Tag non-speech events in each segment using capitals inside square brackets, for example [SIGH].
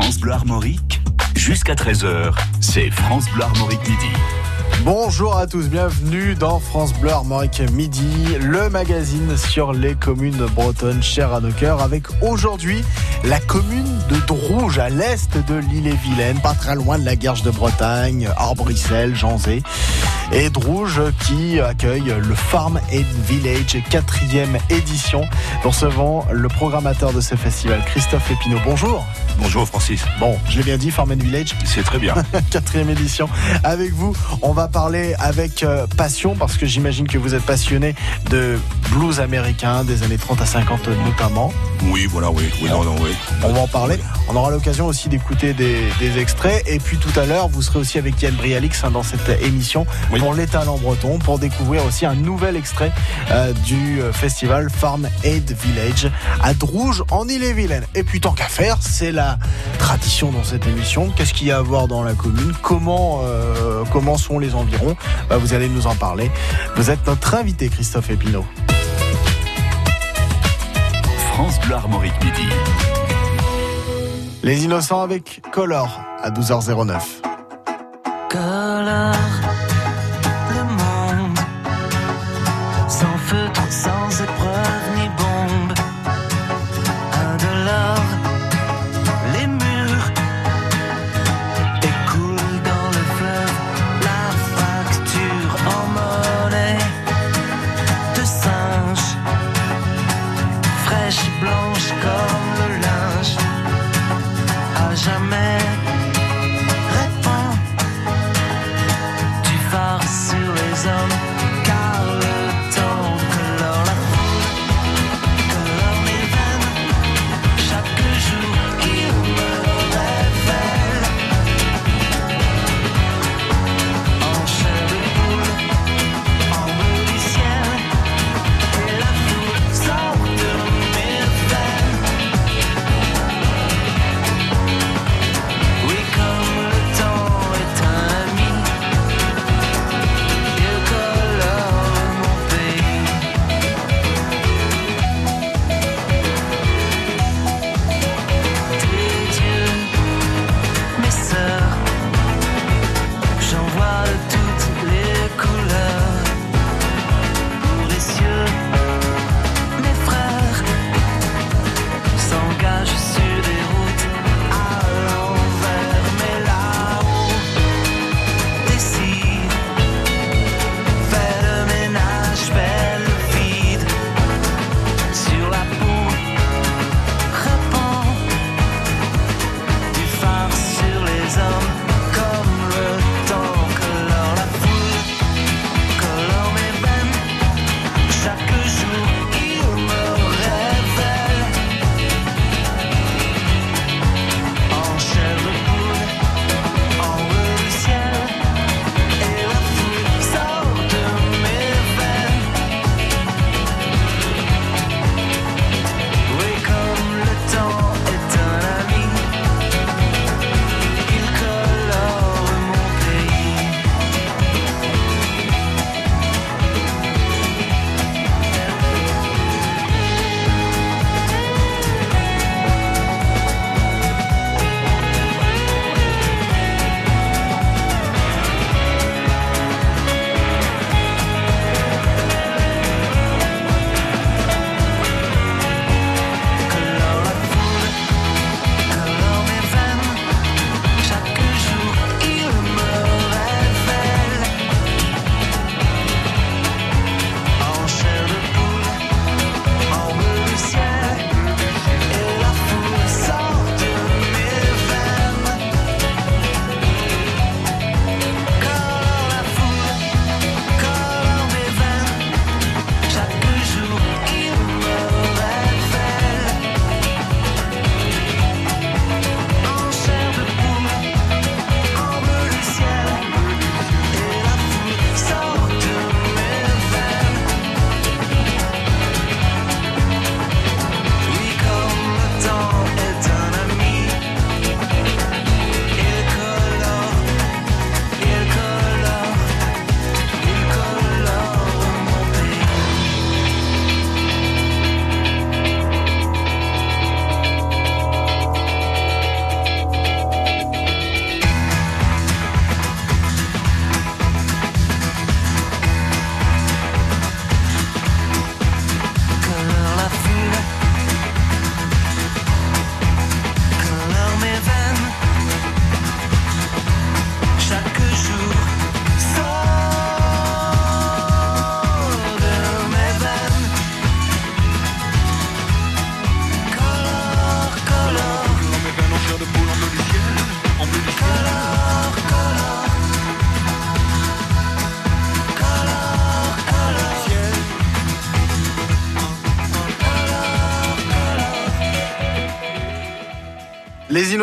France Bleu Armorique, jusqu'à 13h, c'est France Bleu Armorique Midi. Bonjour à tous, bienvenue dans France Bleu Armorique Midi, le magazine sur les communes bretonnes chères à nos cœurs, avec aujourd'hui la commune de Drouge, à l'est de l'île-et-Vilaine, pas très loin de la Guerche de Bretagne, Arbrissel, Janzé. Et Drouge qui accueille le Farm and Village, quatrième édition. Nous recevons le programmateur de ce festival, Christophe Epineau. Bonjour. Bonjour Francis. Bon, je l'ai bien dit, Farm and Village. C'est très bien. [LAUGHS] quatrième édition. Avec vous, on va parler avec euh, passion parce que j'imagine que vous êtes passionné de blues américain des années 30 à 50 notamment. Oui, voilà, oui, oui, non, non, oui. On va en parler. On aura l'occasion aussi d'écouter des, des, extraits. Et puis tout à l'heure, vous serez aussi avec Yann Brialix hein, dans cette émission oui. Pour les talents bretons, pour découvrir aussi un nouvel extrait euh, du festival Farm Aid Village à Drouge en Ille-et-Vilaine. Et puis tant qu'à faire, c'est la tradition dans cette émission. Qu'est-ce qu'il y a à voir dans la commune? Comment euh, comment sont les environs? Bah, Vous allez nous en parler. Vous êtes notre invité, Christophe Epineau. France Bleu Armorique Midi. Les Innocents avec Color à 12h09. Color,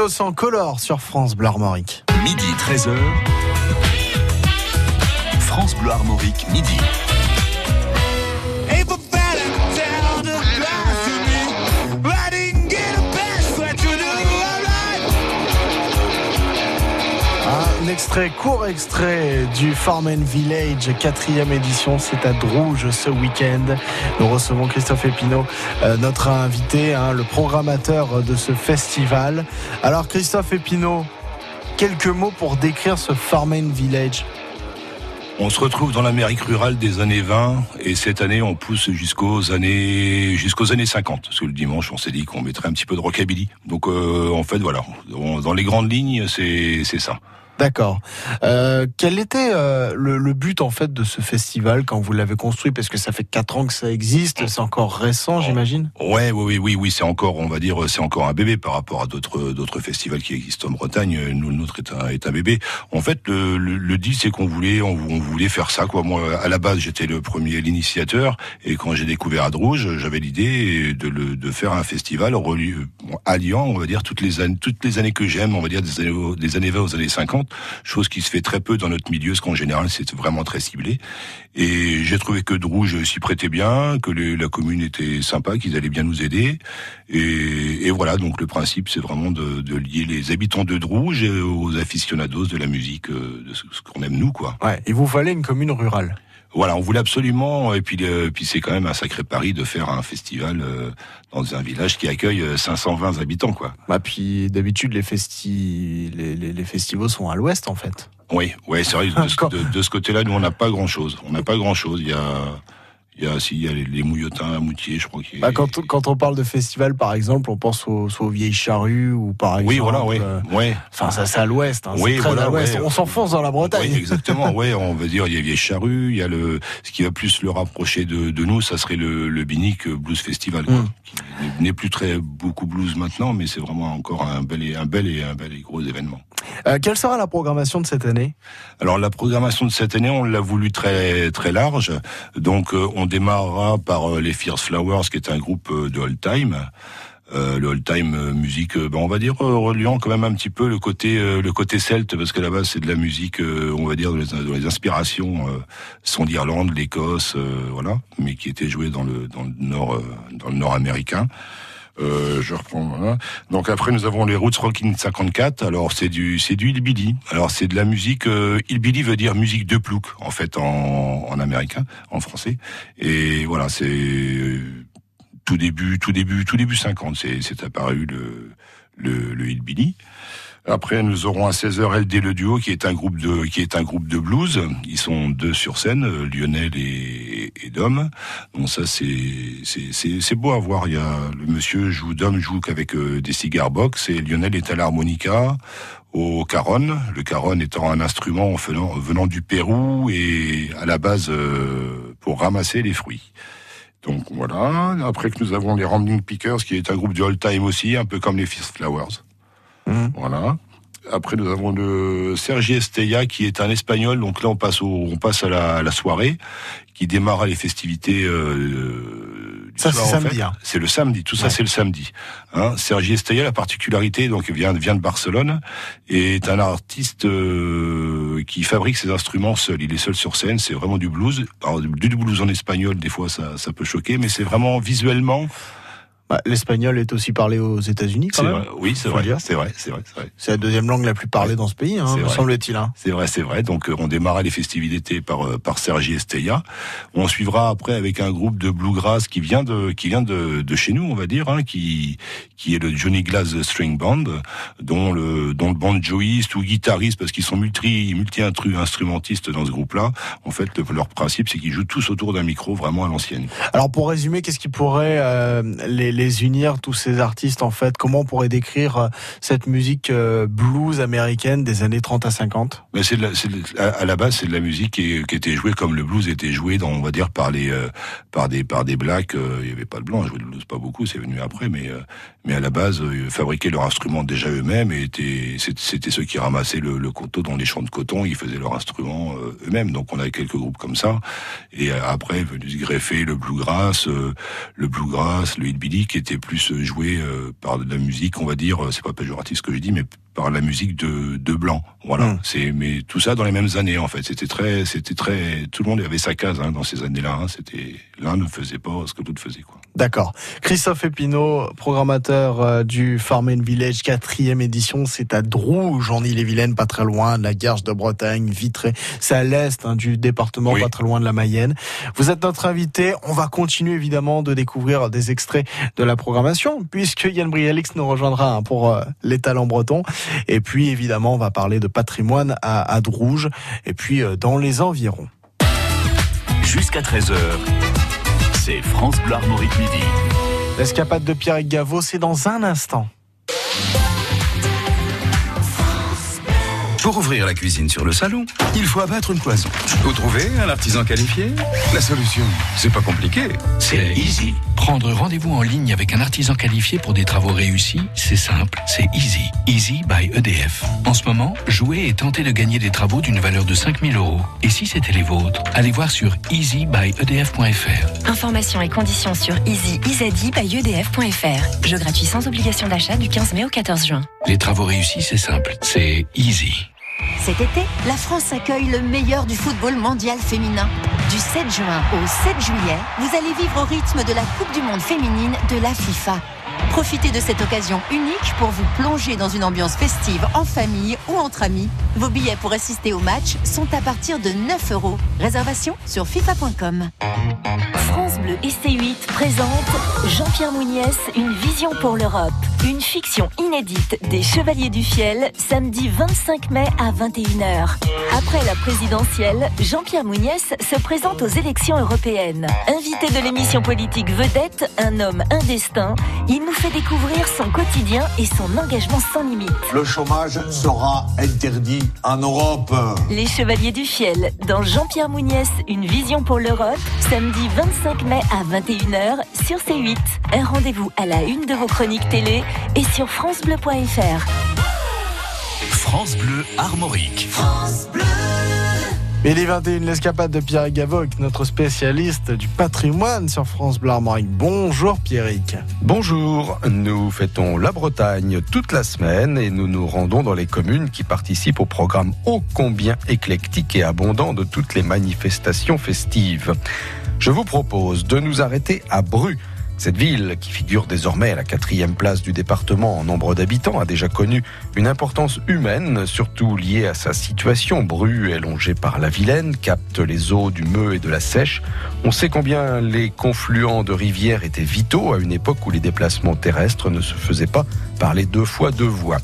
Color sur France Bleu Armorique. Midi 13h. France Bleu Armorique, midi. Un extrait, court extrait du Farman Village, quatrième édition. C'est à Drouge ce week-end. Nous recevons Christophe Epineau, euh, notre invité, hein, le programmateur de ce festival. Alors Christophe Epineau, quelques mots pour décrire ce Farman Village? On se retrouve dans l'Amérique rurale des années 20 et cette année on pousse jusqu'aux années jusqu'aux années 50. Parce que le dimanche on s'est dit qu'on mettrait un petit peu de rockabilly. Donc euh, en fait voilà, dans les grandes lignes c'est ça. D'accord. Euh, quel était euh, le, le but en fait de ce festival quand vous l'avez construit? Parce que ça fait quatre ans que ça existe, c'est encore récent, j'imagine. Ouais, oui, oui, oui, oui, c'est encore, on va dire, c'est encore un bébé par rapport à d'autres, d'autres festivals qui existent en Bretagne. Nous, le nôtre est un, est un bébé. En fait, le, le, dit, c'est qu'on voulait, on, voulait faire ça, quoi. Moi, à la base, j'étais le premier, l'initiateur, et quand j'ai découvert Adrouge, j'avais l'idée de, le, de faire un festival relu- alliant, on va dire, toutes les années, toutes les années que j'aime, on va dire, des années, des années 20 aux années 50, chose qui se fait très peu dans notre milieu, parce qu'en général, c'est vraiment très ciblé. Et j'ai trouvé que Drouge s'y prêtait bien, que la commune était sympa, qu'ils allaient bien nous aider. Et, voilà, donc le principe, c'est vraiment de, de lier les habitants de Drouge aux aficionados de la musique, euh, de ce, ce qu'on aime nous, quoi. Ouais. Il vous fallait une commune rurale. Voilà, on voulait absolument, et puis, euh, puis c'est quand même un sacré pari de faire un festival euh, dans un village qui accueille euh, 520 habitants, quoi. Bah puis d'habitude les festi les, les, les festivals sont à l'ouest en fait. Oui, ouais, c'est vrai. De, ce- Encore. de, de ce côté-là, nous, on n'a pas grand-chose. On n'a pas grand-chose. Il y a, il y a, si, il y a les, les mouillotins à Moutier, je crois qu'il. Bah, quand, quand on parle de festival par exemple, on pense aux, soit aux vieilles charrues ou par exemple. oui, voilà, oui, euh, ouais. Enfin ça c'est à l'ouest. Hein, Oui, c'est très voilà, à l'ouest. ouais. On s'enfonce dans la Bretagne. Oui, exactement. [LAUGHS] Ouais, on va dire il y a Vieille Charrue, il y a le ce qui va plus le rapprocher de, de nous, ça serait le, le Binic Blues Festival, Mm. qui n'est plus très beaucoup blues maintenant, mais c'est vraiment encore un bel et un bel et un bel et gros événement. Euh, quelle sera la programmation de cette année? Alors la programmation de cette année, on l'a voulu très très large. Donc euh, on démarrera par euh, les Fierce Flowers, qui est un groupe euh, de old time. Euh, le old time euh, musique, ben, on va dire reliant quand même un petit peu le côté le côté celte parce qu'à la base c'est de la musique, on va dire dans les, les inspirations sont d'Irlande, l'Écosse, voilà, mais qui était joué dans le dans le nord dans le nord américain. Euh, je reprends. Voilà. Donc après nous avons les Roots Rocking 54. Alors c'est du c'est du hillbilly. Alors c'est de la musique euh, hillbilly veut dire musique de plouc en fait en, en américain, en français. Et voilà c'est euh, tout début tout début tout début 50 c'est c'est apparu le le, le hillbilly. Après, nous aurons à 16h LD le duo, qui est un groupe de, qui est un groupe de blues. Ils sont deux sur scène, euh, Lionel et, et Dom. Donc ça, c'est, c'est, c'est, beau à voir. Il y a, le monsieur joue, Dom joue qu'avec euh, des cigares box et Lionel est à l'harmonica, au caron. Le caron étant un instrument venant, venant du Pérou et à la base euh, pour ramasser les fruits. Donc voilà. Après que nous avons les Rambling Pickers, qui est un groupe de old time aussi, un peu comme les Fist Flowers. Mhm. Voilà. Après, nous avons le Sergi Estella, qui est un espagnol. Donc là, on passe au, on passe à la, à la soirée, qui démarre les festivités. Euh, du Ça, c'est samedi, hein. C'est le samedi. Tout ça, c'est le samedi. Hein. Sergi Estella, la particularité, donc vient vient de Barcelone, est un artiste euh, qui fabrique ses instruments seul. Il est seul sur scène. C'est vraiment du blues. Alors, du blues en espagnol, des fois, ça, ça peut choquer, mais c'est vraiment visuellement. Bah, L'espagnol est aussi parlé aux États-Unis quand c'est même. vrai. Oui, c'est vrai. C'est vrai. C'est vrai. C'est la deuxième langue la plus parlée dans ce pays, hein, me semble-t-il. Hein. C'est vrai, c'est vrai. Donc euh, on démarra les festivités par euh, par Sergi Estella. On suivra après avec un groupe de bluegrass qui vient de qui vient de, de chez nous, on va dire, hein, qui qui est le Johnny Glass String Band, dont le dont le banjoïste ou guitariste parce qu'ils sont multi multi instrumentistes dans ce groupe-là. En fait, le- leur principe c'est qu'ils jouent tous autour d'un micro vraiment à l'ancienne. Alors pour résumer, qu'est-ce qui pourrait euh, les, les unir tous ces artistes en fait Comment on pourrait décrire euh, cette musique euh, blues américaine des années 30 à 50 Mais c'est à, la base c'est de la musique qui, était jouée comme le blues était joué dans on va dire par les euh, par des par des blacks. Il y avait pas de blanc, joué le blues pas beaucoup, c'est venu après, mais mais à la base, euh, ils fabriquaient leur instrument déjà eux-mêmes et c'était ceux qui ramassaient le, le coteau dans les champs de coton, ils faisaient leur instrument euh, eux-mêmes. Donc on avait quelques groupes comme ça. Et après venu se greffer le bluegrass, euh, le bluegrass, le hillbilly qui était plus joué euh, par de la musique, on va dire, c'est pas péjoratif ce que je dis, mais par la musique de, de blanc. Voilà. Mm. C'est mais tout ça dans les mêmes années en fait. C'était très, c'était très, tout le monde avait sa case hein, dans ces années-là. hein. C'était l'un ne faisait pas ce que l'autre faisait quoi. D'accord. Christophe Epineau, programmateur euh, du Farm and Village, quatrième édition, c'est à Drouge, en Ille-et-Vilaine, pas très loin de la Garge de Bretagne, Vitré. C'est à l'est hein, du département, Oui. pas très loin de la Mayenne. Vous êtes notre invité. On va continuer évidemment de découvrir des extraits de la programmation, puisque Yann Brialix nous rejoindra hein, pour euh, les talents bretons. Et puis évidemment, on va parler de patrimoine à, à Drouge, et puis euh, dans les environs. Jusqu'à 13h, c'est France Bleu Armorique Midi. L'escapade de Pierre Gaveau, c'est dans un instant. Pour ouvrir la cuisine sur le salon, il faut abattre une cloison. Vous trouvez un artisan qualifié? La solution, c'est pas compliqué. C'est easy. Prendre rendez-vous en ligne avec un artisan qualifié pour des travaux réussis, c'est simple, c'est easy. Easy by EDF. En ce moment, jouez et tentez de gagner des travaux d'une valeur de 5000 euros. Et si c'était les vôtres, allez voir sur easybyedf.fr. Informations et conditions sur easy-by-edf.fr. Jeu gratuit sans obligation d'achat du 15 mai au 14 juin. Les travaux réussis, c'est simple, c'est easy. Cet été, la France accueille le meilleur du football mondial féminin. Du 7 juin au 7 juillet, vous allez vivre au rythme de la Coupe du Monde féminine de la FIFA. Profitez de cette occasion unique pour vous plonger dans une ambiance festive en famille ou entre amis. Vos billets pour assister au match sont à partir de 9 euros. Réservation sur fifa.com. France Bleu et C8 présente Jean-Pierre Mouniès, Une vision pour l'Europe. Une fiction inédite des Chevaliers du Fiel, samedi 25 mai à 21h. Après la présidentielle, Jean-Pierre Mouniès se présente aux élections européennes. Invité de l'émission politique Vedette, un homme, un destin, il nous fait découvrir son quotidien et son engagement sans limite. Le chômage sera interdit en Europe. Les Chevaliers du Fiel, dans Jean-Pierre Mouniès, Une vision pour l'Europe, samedi 25 mai à 21h sur C8. Un rendez-vous à la une de vos chroniques télé et sur FranceBleu.fr. France Bleu Armorique. Les 21, l'escapade de Pierre Gavoc, notre spécialiste du patrimoine sur France Bleu. Bonjour Pierrick. Bonjour, nous fêtons la Bretagne toute la semaine et nous nous rendons dans les communes qui participent au programme ô combien éclectique et abondant de toutes les manifestations festives. Je vous propose de nous arrêter à Bru. Cette ville, qui figure désormais à la quatrième place du département en nombre d'habitants, a déjà connu une importance humaine, surtout liée à sa situation. Bru est longée par la Vilaine, capte les eaux du Meux et de la Sèche. On sait combien les confluents de rivières étaient vitaux à une époque où les déplacements terrestres ne se faisaient pas par les deux fois deux voies.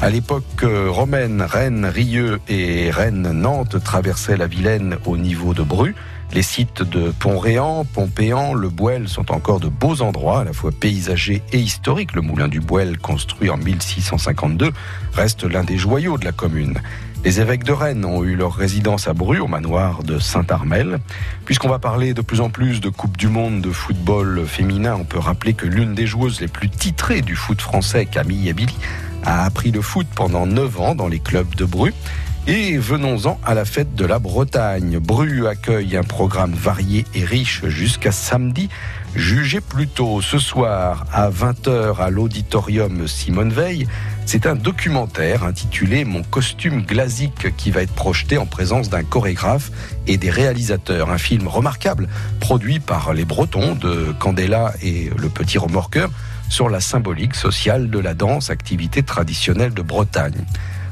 À l'époque euh, romaine, Rennes, Rieux et Rennes-Nantes traversaient la Vilaine au niveau de Bru. Les sites de Pont-Réan, Pompéan, Le Bouel sont encore de beaux endroits, à la fois paysagers et historiques. Le moulin du Bouel, construit en 1652, reste l'un des joyaux de la commune. Les évêques de Rennes ont eu leur résidence à Bru, au manoir de Saint-Armel. Puisqu'on va parler de plus en plus de Coupe du Monde de football féminin, on peut rappeler que l'une des joueuses les plus titrées du foot français, Camille Abili, a appris le foot pendant 9 ans dans les clubs de Bru. Et venons-en à la fête de la Bretagne. Bru accueille un programme varié et riche jusqu'à samedi. Jugez plutôt ce soir à 20h à l'auditorium Simone Veil. C'est un documentaire intitulé Mon costume glasique qui va être projeté en présence d'un chorégraphe et des réalisateurs. Un film remarquable produit par les Bretons de Candela et le Petit Remorqueur sur la symbolique sociale de la danse, activité traditionnelle de Bretagne.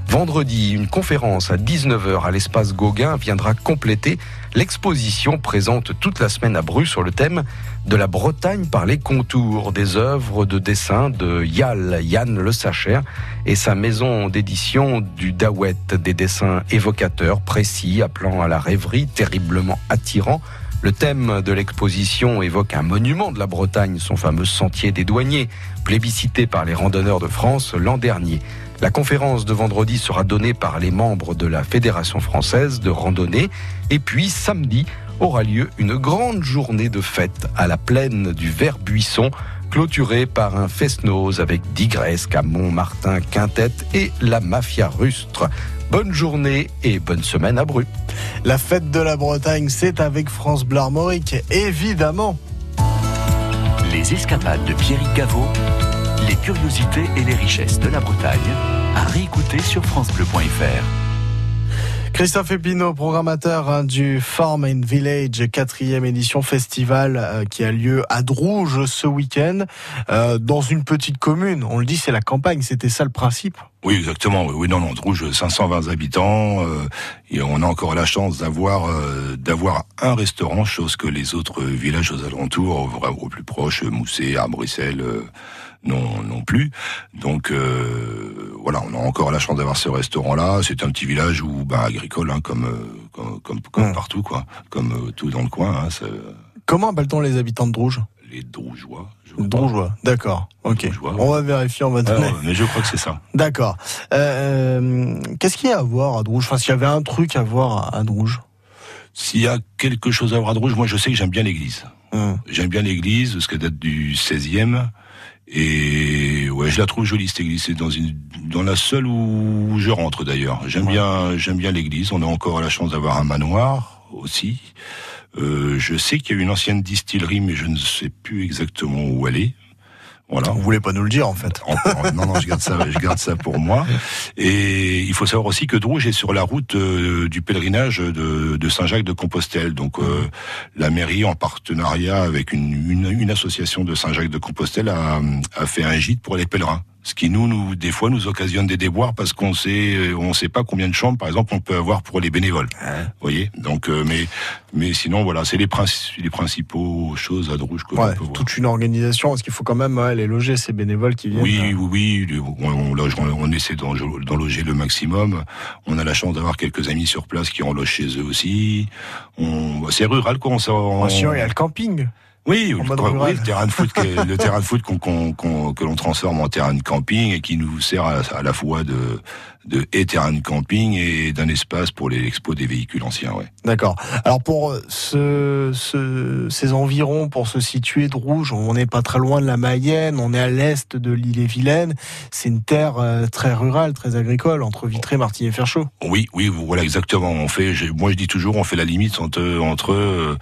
Vendredi, une conférence à 19h à l'espace Gauguin viendra compléter l'exposition présente toute la semaine à Bru sur le thème de la Bretagne par les contours des œuvres de dessin de Yal, Yann Le Sacher et sa maison d'édition du Dawet, des dessins évocateurs, précis, appelant à la rêverie, terriblement attirants. Le thème de l'exposition évoque un monument de la Bretagne, son fameux sentier des douaniers, plébiscité par les randonneurs de France l'an dernier. La conférence de vendredi sera donnée par les membres de la Fédération française de randonnée. Et puis samedi aura lieu une grande journée de fête à la plaine du Vert-Buisson clôturé par un fest-noz avec Digresque à Montmartin, Quintette et la Mafia Rustre. Bonne journée et bonne semaine à Bru. La fête de la Bretagne, c'est avec France Bleu Armorique, évidemment. Les escapades de Pierrick Gaveau, les curiosités et les richesses de la Bretagne, à réécouter sur francebleu.fr. Christophe Epino, programmateur hein, du Farm and Village, quatrième édition festival euh, qui a lieu à Drouge ce week-end, euh, dans une petite commune. On le dit, c'est la campagne, c'était ça le principe? Oui, exactement. Oui, non, non, Drouge, 520 habitants, euh, et on a encore la chance d'avoir euh, d'avoir un restaurant, chose que les autres villages aux alentours, au, au plus proche, Mousset, à Bruxelles, euh, non, non plus. Donc euh, voilà, on a encore la chance d'avoir ce restaurant-là. C'est un petit village où, bah, agricole, hein, comme, euh, comme comme, comme Mm. partout, quoi, comme euh, tout dans le coin. Hein, ça- Comment appelle-t-on les habitants de Drouge? Les Drougeois. Drougeois, d'accord. Ok. On va vérifier, on va donner. mais je crois que c'est ça. D'accord. Euh, Qu'est-ce qu'il y a à voir à Drouge? Enfin, s'il y avait un truc à voir à- à Drouge. S'il y a quelque chose à voir à Drouge, moi je sais que j'aime bien l'église. Hum. J'aime bien l'église, parce qu'elle date du 16e. Et ouais, je la trouve jolie cette église. C'est dans une, dans la seule où je rentre d'ailleurs. J'aime bien, j'aime bien l'église. On a encore la chance d'avoir un manoir aussi. Euh, je sais qu'il y a une ancienne distillerie, mais je ne sais plus exactement où elle est. Voilà. Vous voulez pas nous le dire, en fait. Non, non, je garde ça, je garde ça pour moi. Et il faut savoir aussi que Drouge est sur la route euh, du pèlerinage de, de Saint-Jacques de Compostelle. Donc, euh, la mairie, en partenariat avec une, une, une association de Saint-Jacques de Compostelle, a, a fait un gîte pour les pèlerins. Ce qui nous, nous, des fois, nous occasionne des déboires parce qu'on sait, on sait pas combien de chambres, par exemple, on peut avoir pour les bénévoles. Vous voyez. Donc, euh, mais, mais sinon, voilà, c'est les, princi- les principaux choses à Drouge que Ouais, l'on peut voir. toute une organisation, parce qu'il faut quand même ouais, les loger, ces bénévoles qui viennent. Oui, oui, oui. On, on loge- on- on essaie d'en loger le maximum. On a la chance d'avoir quelques amis sur place qui en logent chez eux aussi. On, c'est rural, quoi. On, s'en- Bien sûr, il y a le camping. Oui, le, oui, le terrain de foot, qui est- le terrain de foot qu'on, qu'on- qu'on- que l'on transforme en terrain de camping et qui nous sert à, à la fois de, de et terrain de camping et d'un espace pour les expos des véhicules anciens. Ouais. D'accord. Alors pour euh, ce, ce- ces environs, pour se situer de Rouge, on n'est pas très loin de la Mayenne, on est à l'est de l'île-et-Vilaine. C'est une terre euh, très rurale, très agricole, entre Vitré, Martigny et Ferchaud. Oui, oui, voilà exactement. On fait, moi je dis toujours, on fait la limite entre, entre euh,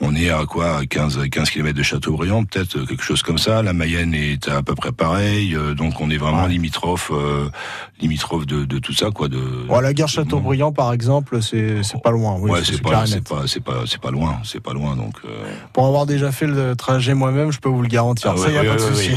on est à quoi, à 15, 15 km de Châteaubriand, peut-être quelque chose comme ça. La Mayenne est à peu près pareil, donc on est vraiment Ouais. limitrophe, euh, limitrophe de, de tout ça, quoi. De, Bon, la gare Châteaubriand, par exemple, c'est pas loin. Oui, ouais, c'est pas, pas, pas, pas loin, c'est pas loin, donc. euh, Pour avoir déjà fait le trajet moi-même, je peux vous le garantir. ah ça, ouais, y a ouais, pas de souci.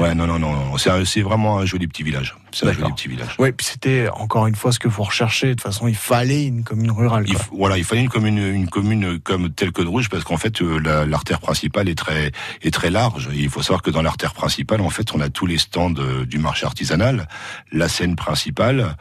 ouais, non, non, non, non. C'est, vraiment un joli petit village. C'est un joli petit village. Oui, puis c'était encore une fois ce que vous recherchez. De toute façon, il fallait une commune rurale. Il, quoi. voilà, il fallait une commune, une commune comme telle que Drouge, parce qu'en fait, euh, la- l'artère principale est très, est très large. Et il faut savoir que dans l'artère principale, en fait, on a tous les stands euh, du marché artisanal, la scène principale,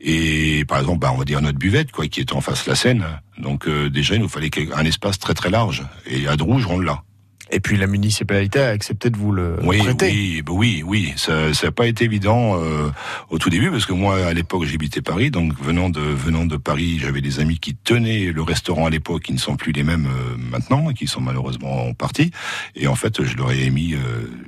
et par exemple, bah, on va dire notre buvette, quoi, qui est en face de la scène. Donc euh, déjà, il nous fallait un espace très très large. Et à Drouge, on l'a. Et puis la municipalité a accepté de vous le Oui, prêter. oui, bah oui, oui. Ça n'a pas été évident euh, au tout début parce que moi, à l'époque, j'habitais Paris. Donc, venant de venant de Paris, j'avais des amis qui tenaient le restaurant à l'époque, qui ne sont plus les mêmes euh, maintenant, qui sont malheureusement partis. Et en fait, je leur ai émis euh,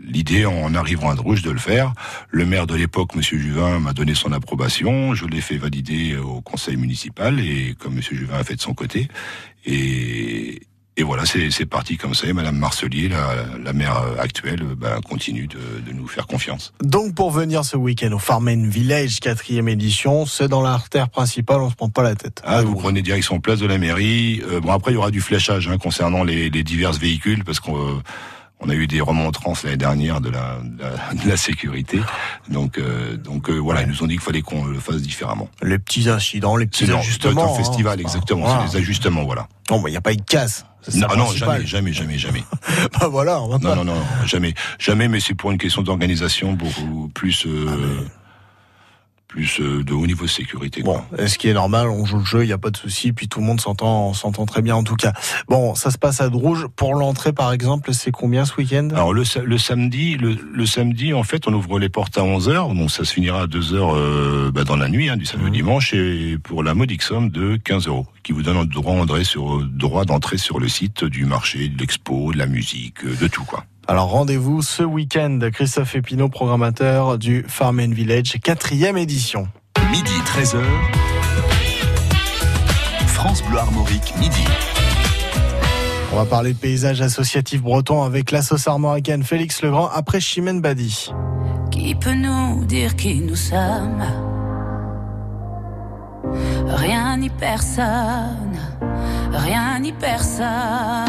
l'idée en arrivant à Drouge de le faire. Le maire de l'époque, Monsieur Juvin, m'a donné son approbation. Je l'ai fait valider au conseil municipal et comme Monsieur Juvin a fait de son côté. Et et voilà, c'est parti comme ça. Et Madame Marcelier, la, la maire actuelle, bah, continue de, de nous faire confiance. Donc pour venir ce week-end au Farmen Village, quatrième édition, c'est dans l'artère principale, on se prend pas la tête. Ah, vous prenez direction place de la mairie. Euh, bon, après, il y aura du fléchage hein, concernant les, les divers véhicules, parce qu'on euh, on a eu des remontrances l'année dernière de la, de la, de la sécurité. Donc, euh, donc euh, voilà, ils nous ont dit qu'il fallait qu'on le fasse différemment. Les petits incidents, les petits C'est ajustements. dans le festival, hein. exactement. Voilà. C'est des ajustements, voilà. Non, mais il n'y a pas eu de casse. C'est ça Non, non, jamais, jamais, jamais, jamais. [LAUGHS] Bah voilà, on va Non, pas. non, non, jamais, jamais. Mais c'est pour une question d'organisation beaucoup plus, euh, plus euh, de haut niveau de sécurité. Bon, quoi. ce qui est normal, on joue le jeu, il n'y a pas de souci, puis tout le monde s'entend, s'entend très bien en tout cas. Bon, ça se passe à Drouge. Pour l'entrée, par exemple, c'est combien ce week-end? Alors le, sa- le samedi, le, le samedi, en fait, on ouvre les portes à 11 h donc ça se finira à 2 heures euh, bah, dans la nuit, hein, du samedi au dimanche, et pour la modique somme de 15 euros, qui vous donne un droit d'entrée sur droit d'entrée sur le site du marché, de l'expo, de la musique, euh, de tout quoi. Alors rendez-vous ce week-end, Christophe Epineau, programmateur du Farm and Village, quatrième édition. Midi 13h. France Bleu Armorique, midi. On va parler de paysage associatif breton avec la sauce armoricaine Félix Legrand après Chimène Badi. Qui peut nous dire qui nous sommes? Rien ni personne, rien ni personne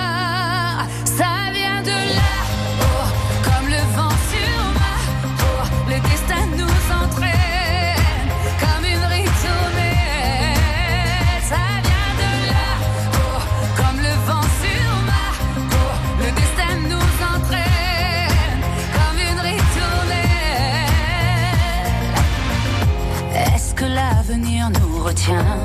l'avenir nous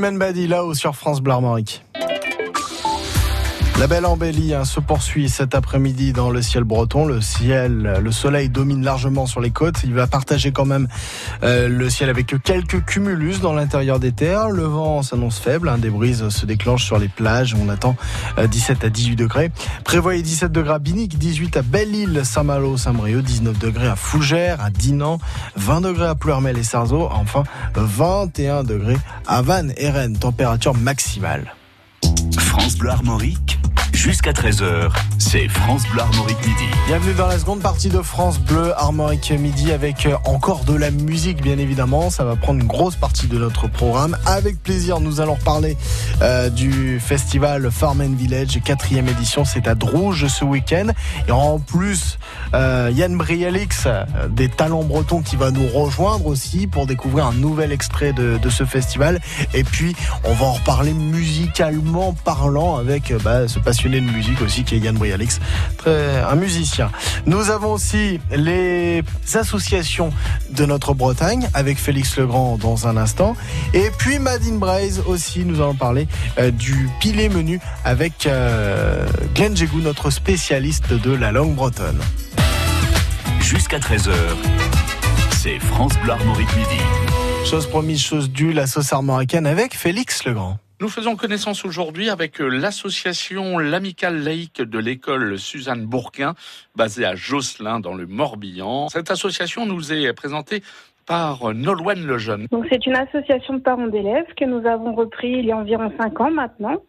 Chimène Badi là-haut sur France Bleu Armorique. La belle embellie hein, se poursuit cet après-midi dans le ciel breton. Le ciel, le soleil domine largement sur les côtes. Il va partager quand même euh, le ciel avec quelques cumulus dans l'intérieur des terres. Le vent s'annonce faible. hein, des brises se déclenchent sur les plages. On attend euh, 17 à 18 degrés. Prévoyez 17 degrés à Binic, 18 à Belle-Île, Saint-Malo, Saint-Brieuc, 19 degrés à Fougères, à Dinan, 20 degrés à Pluermel et Sarzeau. Enfin, 21 degrés à Vannes et Rennes. Température maximale. France Bleu Armorique, jusqu'à 13h, c'est France Bleu Armorique midi. Bienvenue dans la seconde partie de France Bleu Armorique Midi avec euh, encore de la musique bien évidemment. Ça va prendre une grosse partie de notre programme. Avec plaisir, nous allons reparler euh, du festival Farm and Village, quatrième édition. C'est à Drouge ce week-end. Et en plus, euh, Yann Brialix, des talents bretons qui va nous rejoindre aussi pour découvrir un nouvel extrait de, ce festival. Et puis, on va en reparler musicalement parlant avec bah, ce passionné de musique aussi qui est Yann Brialix, très, un musicien. Nous avons aussi les associations de notre Bretagne avec Félix Legrand dans un instant. Et puis Madine Braise aussi, nous allons parler euh, du pilet menu avec euh, Glenn Jégou, notre spécialiste de la langue bretonne. Jusqu'à 13h, c'est France Bleu Armorique midi. Chose promise, chose due, la sauce armoricaine avec Félix Legrand. Nous faisons connaissance aujourd'hui avec euh, l'association L'Amicale laïque de l'école Suzanne Bourquin, basée à Josselin dans le Morbihan. Cette association nous est présentée par Nolwenn Lejeune. Donc c'est une association de parents d'élèves que nous avons repris il y a environ cinq ans maintenant.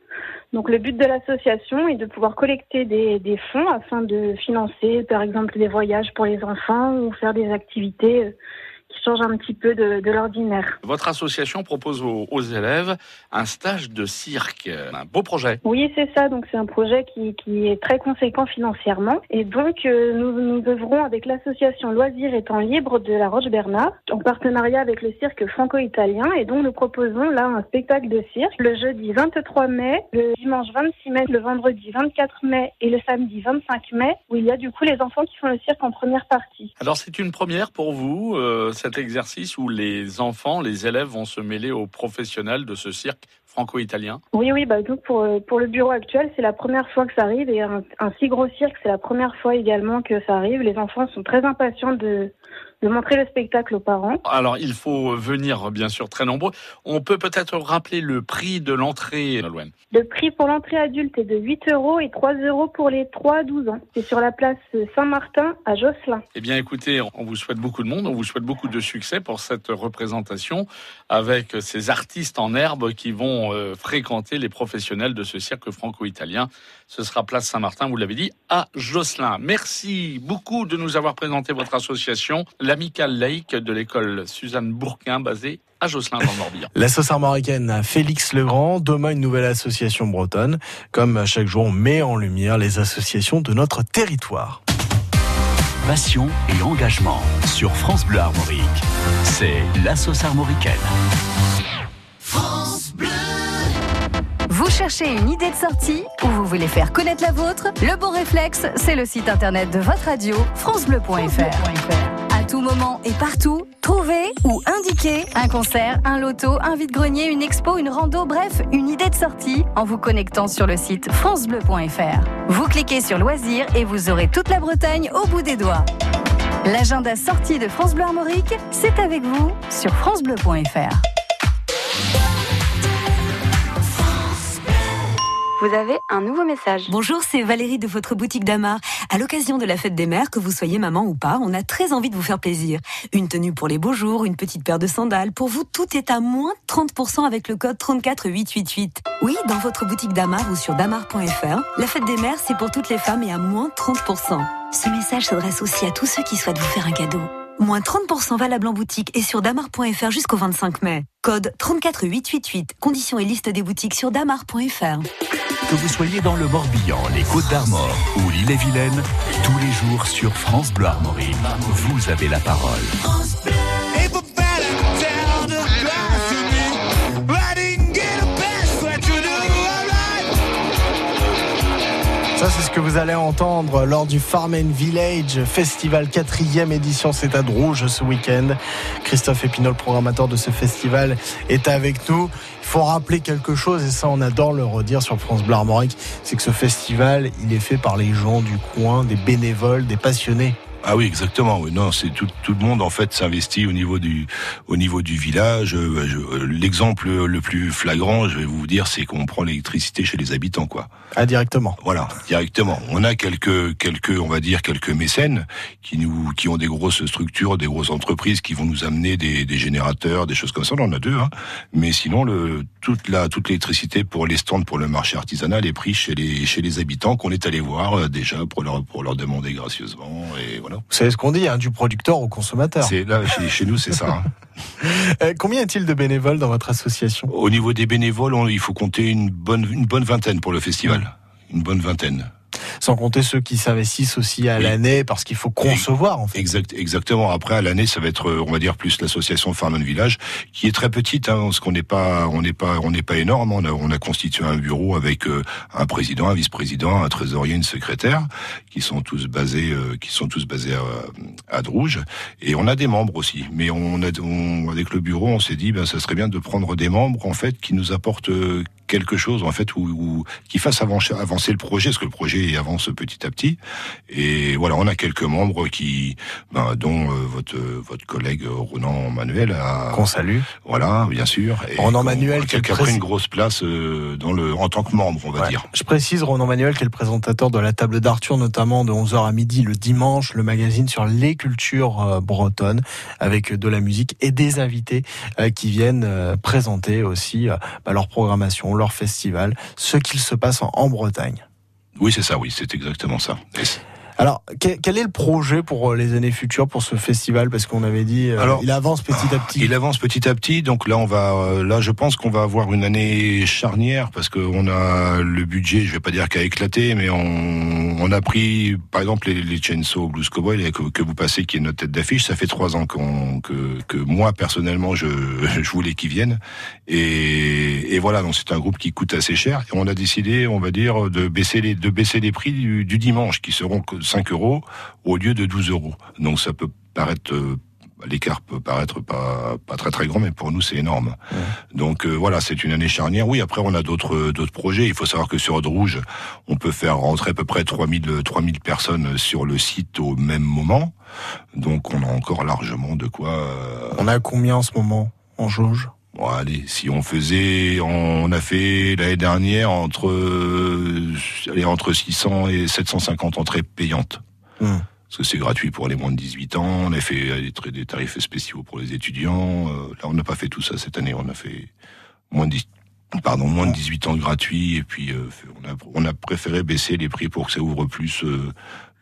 Donc le but de l'association est de pouvoir collecter des, des fonds afin de financer par exemple des voyages pour les enfants ou faire des activités changent un petit peu de, de l'ordinaire. Votre association propose aux, aux élèves un stage de cirque. Un beau projet. Oui, c'est ça. Donc, c'est un projet qui, qui est très conséquent financièrement. Et donc, euh, nous, nous œuvrons avec l'association Loisirs et Temps Libre de la Roche-Bernard, en partenariat avec le cirque franco-italien. Et donc, nous proposons là un spectacle de cirque le jeudi 23 mai, le dimanche 26 mai, le vendredi 24 mai et le samedi 25 mai, où il y a du coup les enfants qui font le cirque en première partie. Alors c'est une première pour vous, euh, cet exercice où les enfants, les élèves vont se mêler aux professionnels de ce cirque franco-italien? Oui, oui, bah, donc pour, euh, pour le bureau actuel, c'est la première fois que ça arrive et un, un si gros cirque, c'est la première fois également que ça arrive. Les enfants sont très impatients de, de montrer le spectacle aux parents. Alors il faut venir bien sûr très nombreux. On peut peut-être rappeler le prix de l'entrée, Nolwenn. Le prix pour l'entrée adulte est de 8 euros et 3 euros pour les 3 à 12 ans. C'est sur la place Saint-Martin à Josselin. Eh bien écoutez, on vous souhaite beaucoup de monde, on vous souhaite beaucoup de succès pour cette représentation avec ces artistes en herbe qui vont euh, fréquenter les professionnels de ce cirque franco-italien. Ce sera place Saint-Martin, vous l'avez dit, à Josselin. Merci beaucoup de nous avoir présenté votre association, l'Amicale laïque de l'école Suzanne Bourquin, basée à Josselin dans le Morbihan. La sauce armoricaine Félix Legrand, demain une nouvelle association bretonne. Comme chaque jour, on met en lumière les associations de notre territoire. Passion et engagement sur France Bleu Armorique. C'est la sauce armoricaine. Vous cherchez une idée de sortie ou vous voulez faire connaître la vôtre Le bon réflexe, c'est le site internet de votre radio, francebleu.fr. À tout moment et partout, trouvez ou indiquez un concert, un loto, un vide-grenier, une expo, une rando, bref, une idée de sortie en vous connectant sur le site francebleu.fr. Vous cliquez sur loisirs et vous aurez toute la Bretagne au bout des doigts. L'agenda sortie de France Bleu Armorique, c'est avec vous sur francebleu.fr. Vous avez un nouveau message. Bonjour, c'est Valérie de votre boutique d'Amar. À l'occasion de la fête des mères, que vous soyez maman ou pas, on a très envie de vous faire plaisir. Une tenue pour les beaux jours, une petite paire de sandales. Pour vous, tout est à moins 30% avec le code 34888. Oui, dans votre boutique d'Amar ou sur damar.fr, la fête des mères, c'est pour toutes les femmes et à moins 30%. Ce message s'adresse aussi à tous ceux qui souhaitent vous faire un cadeau. Moins 30% valable en boutique et sur damar.fr jusqu'au 25 mai. Code 34888. Conditions et liste des boutiques sur damar.fr. Que vous soyez dans le Morbihan, les Côtes d'Armor ou l'île-et-Vilaine, tous les jours sur France Bleu Armorique, vous avez la parole. Ça, c'est ce que vous allez entendre lors du Farm Village Festival 4e édition. C'est à Drouge ce week-end. Christophe Épinol, programmateur de ce festival, est avec nous. Il faut rappeler quelque chose, et ça, on adore le redire sur France Bleu Armorique, c'est que ce festival, il est fait par les gens du coin, des bénévoles, des passionnés. Ah oui, exactement. Oui, non, c'est tout, tout le monde en fait s'investit au niveau du au niveau du village. Euh, je- L'exemple le plus flagrant, je vais vous dire, c'est qu'on prend l'électricité chez les habitants, quoi. Ah, directement. Voilà, directement. On a quelques quelques, on va dire quelques mécènes qui nous qui ont des grosses structures, des grosses entreprises qui vont nous amener des, des générateurs, des choses comme ça. On en a deux, hein. Mais sinon, le toute la toute l'électricité pour les stands pour le marché artisanal est prise chez les chez les habitants qu'on est allé voir euh, déjà pour leur pour leur demander gracieusement et voilà. Vous savez ce qu'on dit, hein, du producteur au consommateur. C'est là chez, chez nous, c'est ça. hein. [LAUGHS] Euh, combien y a-t-il de bénévoles dans votre association? Au niveau des bénévoles, on- il faut compter une bonne une bonne vingtaine pour le festival. Une bonne vingtaine. Sans compter ceux qui s'investissent aussi à l'année parce qu'il faut concevoir en fait. Exact, exactement. Après, à l'année, ça va être, euh, on va dire, plus l'association Farm and Village, qui est très petite, hein, parce qu'on n'est pas, on n'est pas, on n'est pas énorme. On a, on a constitué un bureau avec euh, un président, un vice-président, un trésorier, une secrétaire, qui sont tous basés, euh, qui sont tous basés à, à Drouge. Et on a des membres aussi. Mais on a, on- avec le bureau, on s'est dit, ben, ça serait bien de prendre des membres, en fait, qui nous apportent euh, quelque chose en fait où, où- qui fasse avancer, avancer le projet, parce que le projet avance petit à petit. Et voilà, on a quelques membres qui, ben, dont euh, votre votre collègue Ronan Manuel Qu'on salue. Voilà, bien sûr. Et Ronan Manuel, qui a pris une grosse place euh, dans le en tant que membre, on va dire. Je précise, Ronan Manuel, qui est le présentateur de la table d'Arthur, notamment de 11h à midi le dimanche, le magazine sur les cultures euh, bretonnes, avec de la musique et des invités euh, qui viennent euh, présenter aussi euh, bah, leur programmation, leur festival, ce qu'il se passe en, en Bretagne. Oui, c'est ça, oui, c'est exactement ça. Alors, quel, est le projet pour euh, les années futures pour ce festival? Parce qu'on avait dit, euh, Alors, il avance petit à petit. Il avance petit à petit, donc là on va, euh, là je pense qu'on va avoir une année charnière parce qu'on a le budget, je vais pas dire qu'a éclaté, mais on, on a pris, par exemple les, les Chainsaw Blues Cowboy que, que vous passez, qui est notre tête d'affiche, ça fait trois ans qu'on, que, que moi personnellement je, [LAUGHS] je voulais qu'ils viennent, et, et voilà, donc c'est un groupe qui coûte assez cher, et on a décidé, on va dire, de baisser les, de baisser les prix du, du dimanche, qui seront 5 euros au lieu de 12 euros. Donc ça peut paraître euh, l'écart peut paraître pas pas très très grand, mais pour nous c'est énorme. Donc euh, voilà, c'est une année charnière. Oui, après on a d'autres d'autres projets. Il faut savoir que sur Aude Rouge, on peut faire rentrer à peu près 3000 3000 personnes sur le site au même moment. Donc on a encore largement de quoi. euh, On a combien en ce moment en jauge? Bon, allez, si on faisait, on a fait l'année dernière entre, euh, allez, entre 600 et 750 entrées payantes. Hmm. Parce que c'est gratuit pour les moins de 18 ans. On a fait euh, des, tarifs spéciaux pour les étudiants. Euh, là, on n'a pas fait tout ça cette année. On a fait moins de 10 pardon, moins de 18 ans gratuits. Et puis, euh, on, a, on a préféré baisser les prix pour que ça ouvre plus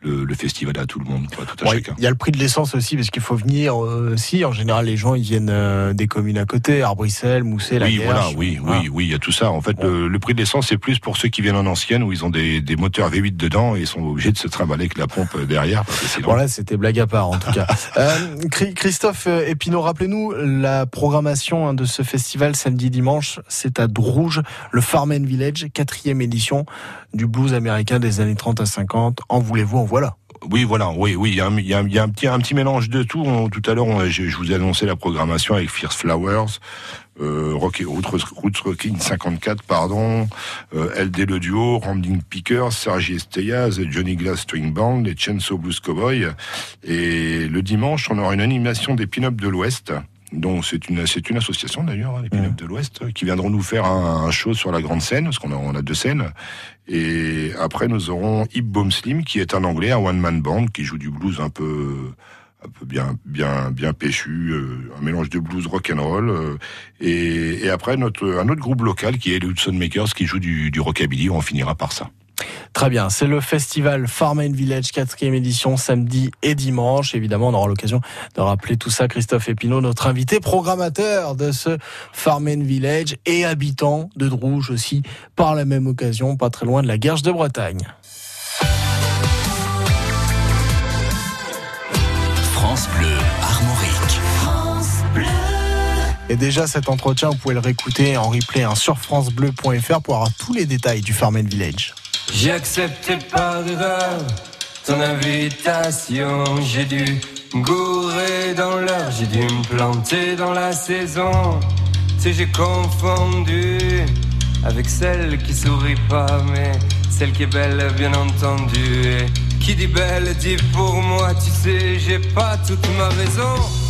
le, le festival à tout le monde, quoi, tout à chacun. Il y a le prix de l'essence aussi, parce qu'il faut venir euh, aussi. En général, les gens, ils viennent euh, des communes à côté, Arbrissel, Mousset, la Oui, Guerche. voilà, oui, oui, oui, il y a tout ça. En fait, le, le prix de l'essence, c'est plus pour ceux qui viennent en ancienne, où ils ont des, des moteurs V8 dedans et ils sont obligés de se trimballer avec la pompe derrière. Parce que sinon... Bon là, c'était blague à part en tout cas. [LAUGHS] Euh, Christophe euh, Epineau, rappelez-nous la programmation hein, de ce festival samedi dimanche. C'est à Drouge, le Farmen Village, quatrième édition du blues américain des années 30 à 50. En voulez-vous, en voilà. Oui, voilà, oui, oui, il y a, un- petit, mélange de tout. Tout à l'heure, je, vous ai annoncé la programmation avec Fierce Flowers, euh, Rocking 54, pardon, euh, LD le duo, Rambling Pickers, Sergi Esteyaz, Johnny Glass String Band, les Chainsaw Blues Cowboy. Et le dimanche, on aura une animation des Pin-Up de l'Ouest. Donc c'est une c'est une association d'ailleurs, hein, les Pin-Up de l'Ouest, qui viendront nous faire un, un show sur la grande scène, parce qu'on a, on a deux scènes. Et après nous aurons Hip Bomb Slim, qui est un anglais, un one man band, qui joue du blues un peu un peu bien bien bien péchu, euh, un mélange de blues rock and roll. euh, et, et après notre un autre groupe local qui est les Hudson Makers, qui joue du, du rockabilly. On finira par ça. Très bien, c'est le festival Farmen Village, quatrième édition, samedi et dimanche. Évidemment, on aura l'occasion de rappeler tout ça. Christophe Epineau, notre invité programmateur de ce Farmen Village et habitant de Drouge aussi, par la même occasion, pas très loin de la Guerche de Bretagne. France Bleu, Armorique. France Bleu. Et déjà, cet entretien, vous pouvez le réécouter en replay hein, sur francebleu.fr pour avoir tous les détails du Farmen Village. J'ai accepté par erreur ton invitation. J'ai dû gourer dans l'heure, j'ai dû me planter dans la saison. Sais, j'ai confondu avec celle qui sourit pas, mais celle qui est belle, bien entendu. Qui dit belle dit pour moi, tu sais, j'ai pas toute ma raison.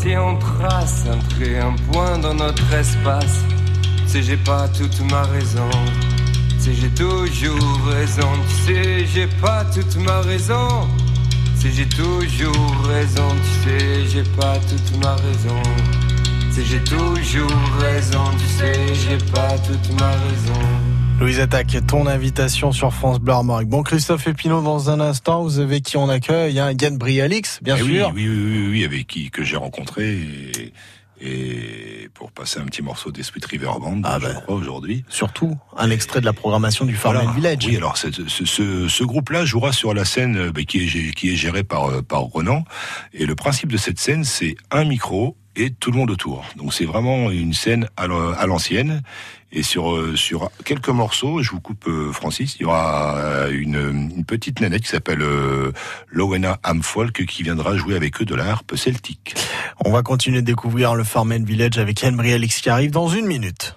Si on trace un trait, un point dans notre espace. Tu sais, j'ai pas toute ma raison. Tu sais, j'ai toujours raison. Tu sais, j'ai pas toute ma raison. Tu j'ai toujours raison. Tu sais, j'ai pas toute ma raison. Tu j'ai toujours raison. Tu sais, j'ai pas toute ma raison. Louise Attaque, ton invitation sur France Bleu. Bon, Christophe Epinot, dans un instant, vous avez qui on accueille? Il y a Yann Brialix, bien Eh sûr. Oui, oui, oui, oui, oui, avec qui que j'ai rencontré et, et pour passer un petit morceau des Sweet River Band, Ah je ben, crois aujourd'hui. Surtout un extrait de la programmation du Farmland Voilà. Village. Oui, alors ce, ce, ce, groupe-là jouera sur la scène bah, qui, est, qui est gérée par, euh, par Renan. Et le principe de cette scène, c'est un micro et tout le monde autour. Donc c'est vraiment une scène à l'ancienne. Et sur, euh, sur quelques morceaux, je vous coupe euh, Francis, il y aura euh, une, une petite nanette qui s'appelle euh, Lowena Amfolk qui viendra jouer avec eux de la harpe celtique. On va continuer de découvrir le Farmland Village avec Yann Brialix qui arrive dans une minute.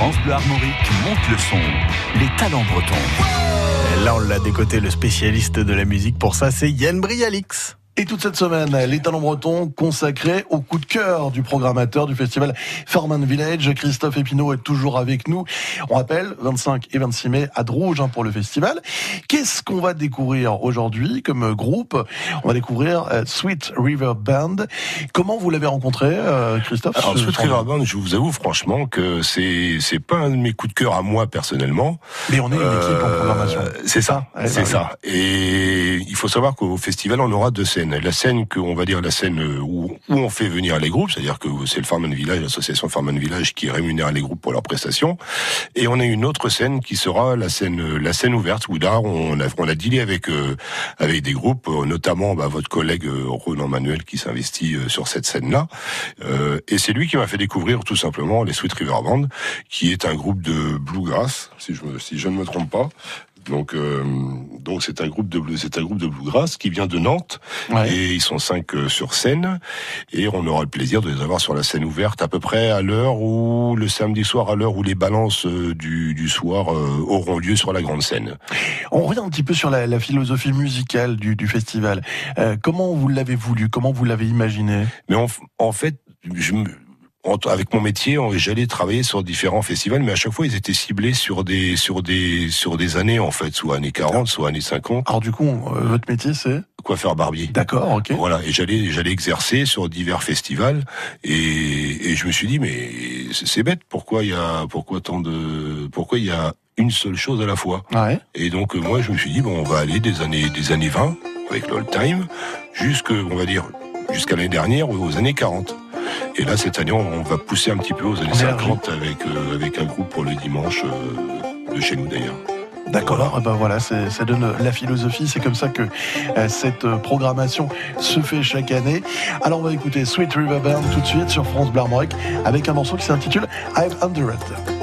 France Bleu Armorique monte le son. Les talents bretons. Et là, on l'a décoté, le spécialiste de la musique. Pour ça, c'est Yann Brialix. Et toute cette semaine, les talents bretons consacrés au coup de cœur du programmateur du festival Farman Village. Christophe Epinot est toujours avec nous. On rappelle, 25 et 26 mai à Drouge hein, pour le festival. Qu'est-ce qu'on va découvrir aujourd'hui comme groupe? On va découvrir euh, Sweet River Band. Comment vous l'avez rencontré, euh, Christophe Alors, Sweet River Band, je vous avoue franchement que c'est c'est pas un de mes coups de cœur à moi personnellement. Mais on est une équipe en programmation. C'est ça, Ouais, c'est bah oui. ça. Et il faut savoir qu'au festival, on aura deux scènes. La scène que, on va dire, la scène où, où on fait venir les groupes, c'est-à-dire que c'est le Farman Village, l'association Farman Village qui rémunère les groupes pour leurs prestations. Et on a une autre scène qui sera la scène, la scène ouverte où là, on a, on a dealé avec, euh, avec des groupes, euh, notamment bah, votre collègue euh, Ronan Manuel qui s'investit euh, sur cette scène-là. Euh, et c'est lui qui m'a fait découvrir tout simplement les Sweet River Band, qui est un groupe de bluegrass, si je, si je ne me trompe pas. Donc, euh, donc c'est un groupe de c'est un groupe de bluegrass qui vient de Nantes. Et ils sont cinq euh, sur scène. Et on aura le plaisir de les avoir sur la scène ouverte à peu près à l'heure où le samedi soir à l'heure où les balances euh, du, du soir euh, auront lieu sur la grande scène. On revient un petit peu sur la, la philosophie musicale du, du festival. Euh, comment vous l'avez voulu? Comment vous l'avez imaginé? Mais en, en fait, je me- avec mon métier, j'allais travailler sur différents festivals, mais à chaque fois, ils étaient ciblés sur des sur des sur des années en fait, soit années 40, soit années 50. Alors du coup, euh, votre métier, c'est coiffeur barbier. D'accord, ok. Voilà, et j'allais j'allais exercer sur divers festivals, et, et je me suis dit mais c'est c'est bête, pourquoi il y a pourquoi tant de pourquoi il y a une seule chose à la fois? Ouais. Et donc euh, moi je me suis dit bon on va aller des années des années 20 avec l'old time jusque on va dire jusqu'à l'année dernière aux années 40. Et là cette année on, on va pousser un petit peu aux années 50 avec euh, avec un groupe pour le dimanche euh, de chez nous d'ailleurs. D'accord, eh ben voilà, c'est- ça donne la philosophie, c'est comme ça que euh, cette programmation se fait chaque année. Alors on va écouter Sweet River Band tout de suite sur France Bleu Armorique avec un morceau qui s'intitule I've Under It.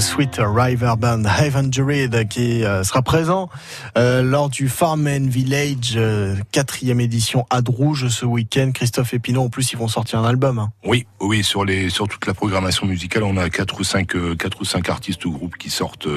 Sweet River Band Haven Druid qui euh, sera présent euh, lors du Farmland Village euh, quatrième édition à Drouge ce week-end. Christophe Epinot, en plus, ils vont sortir un album. hein. Oui, oui, sur les sur toute la programmation musicale, on a quatre ou cinq quatre ou cinq artistes ou groupes qui sortent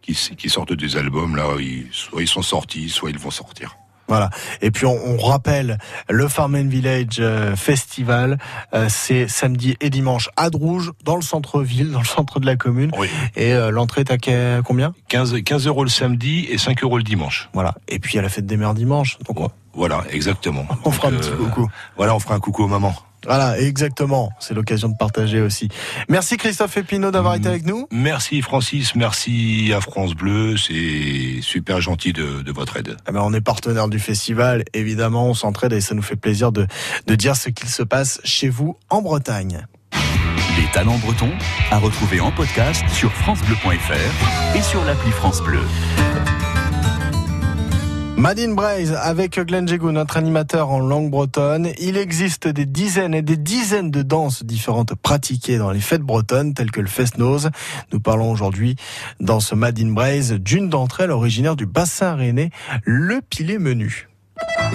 qui, sortent des albums là, soit ils sont sortis, soit ils vont sortir. Voilà. Et puis on, on rappelle le Farmland Village euh, Festival, euh, c'est samedi et dimanche à Drouge, dans le centre-ville, [LAUGHS] dans le centre de la commune. Et euh, l'entrée est à combien? 15 15 euros le samedi et 5 euros le dimanche. Voilà. Et puis il y a la fête des mères dimanche. Donc on- Voilà, exactement. [LAUGHS] On fera un petit coucou. Voilà, on fera un coucou aux mamans. Voilà, exactement. C'est l'occasion de partager aussi. Merci Christophe Epinot d'avoir été avec nous. Merci Francis, merci à France Bleu, c'est super gentil de, de votre aide. Eh ben, on est partenaire du festival, évidemment, on s'entraide et ça nous fait plaisir de, de dire ce qu'il se passe chez vous en Bretagne. Les talents bretons à retrouver en podcast sur francebleu.fr et sur l'appli France Bleu. Madine Braise avec Glenn Jégou, notre animateur en langue bretonne. Il existe des dizaines et des dizaines de danses différentes pratiquées dans les fêtes bretonnes, telles que le Fest-Noz. Nous parlons aujourd'hui dans ce Madine Braise d'une d'entre elles originaire du bassin rennais, le pilet menu.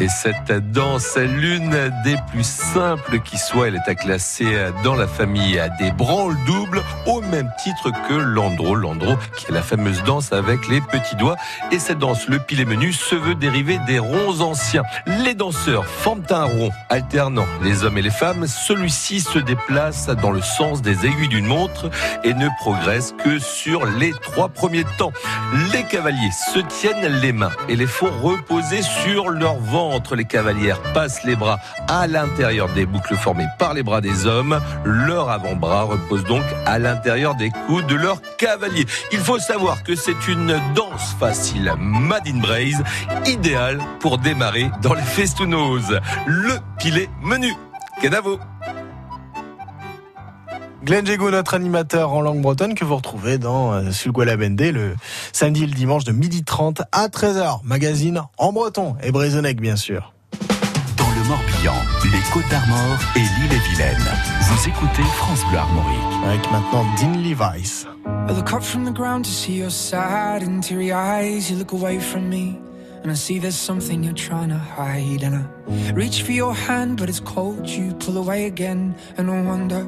Et cette danse est l'une des plus simples qui soit. Elle est à classer dans la famille des branles doubles au même titre que l'andro. L'andro qui est la fameuse danse avec les petits doigts. Et cette danse, le pilet menu, se veut dériver des ronds anciens. Les danseurs forment un rond alternant les hommes et les femmes. Celui-ci se déplace dans le sens des aiguilles d'une montre et ne progresse que sur les trois premiers temps. Les cavaliers se tiennent les mains et les font reposer sur ventre. Les cavalières passent les bras à l'intérieur des boucles formées par les bras des hommes. Leur avant-bras repose donc à l'intérieur des coudes de leur cavalier. Il faut savoir que c'est une danse facile, Madine Braise, idéale pour démarrer dans les festounos. Le pilet menu. Kenavo. Glenn Jégou, notre animateur en langue bretonne que vous retrouvez dans euh, Sulguala Bende le samedi et le dimanche de 12h30 à 13h. Magazine en breton et brisonnec bien sûr. Dans le Morbihan, les Côtes d'Armor et l'île-et-Vilaine. Vous écoutez France Bleu Armorique. Avec maintenant Dean Levi's. I look up from the ground to see your sad and teary eyes. You look away from me, and I see there's something you're trying to hide. And I reach for your hand, but it's cold. You pull away again, and I wonder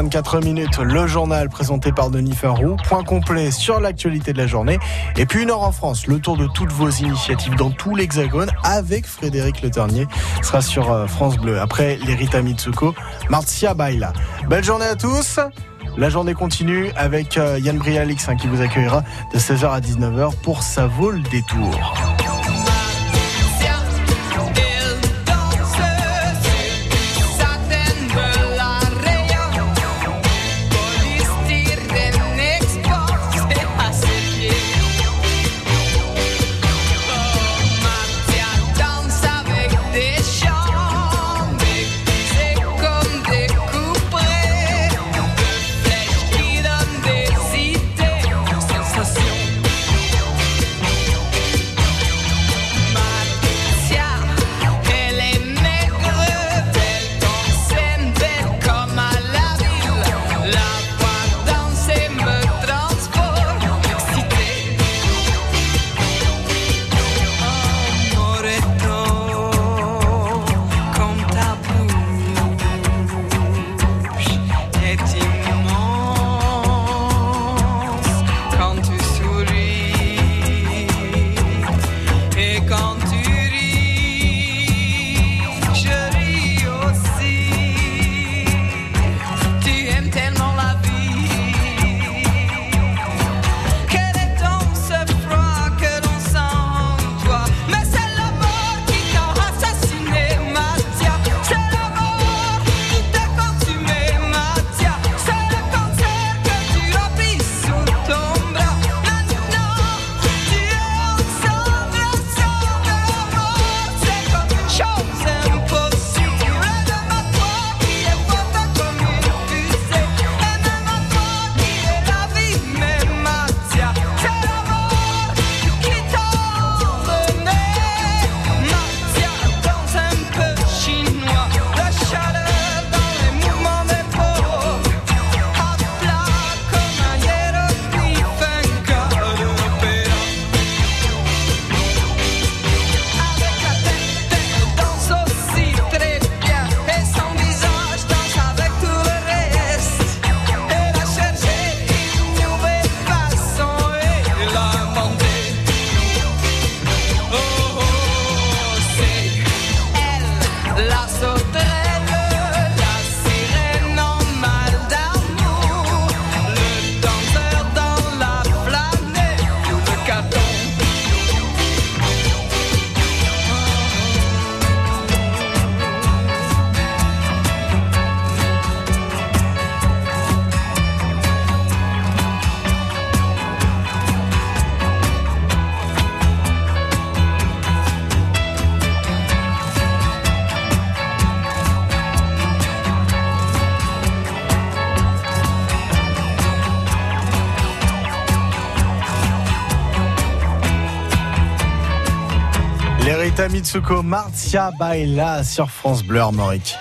moins de 4 minutes, le journal présenté par Denis Ferroux. Point complet sur l'actualité de la journée. Et puis une heure en France, le tour de toutes vos initiatives dans tout l'Hexagone avec Frédéric Le Ternier sera sur euh, France Bleu. Après l'Erita Mitsuko, Marcia Baila. Belle journée à tous. La journée continue avec euh, Yann Brialix hein, qui vous accueillera de 16h à 19h pour sa vol des tours. L'Erita Mitsuko, Marcia Baila sur. France Bleu Armorique.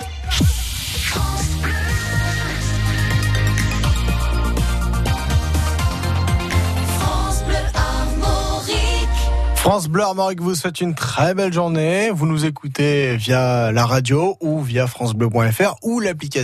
France Bleu Armorique vous souhaite une très belle journée. Vous nous écoutez via la radio ou via francebleu.fr ou l'application.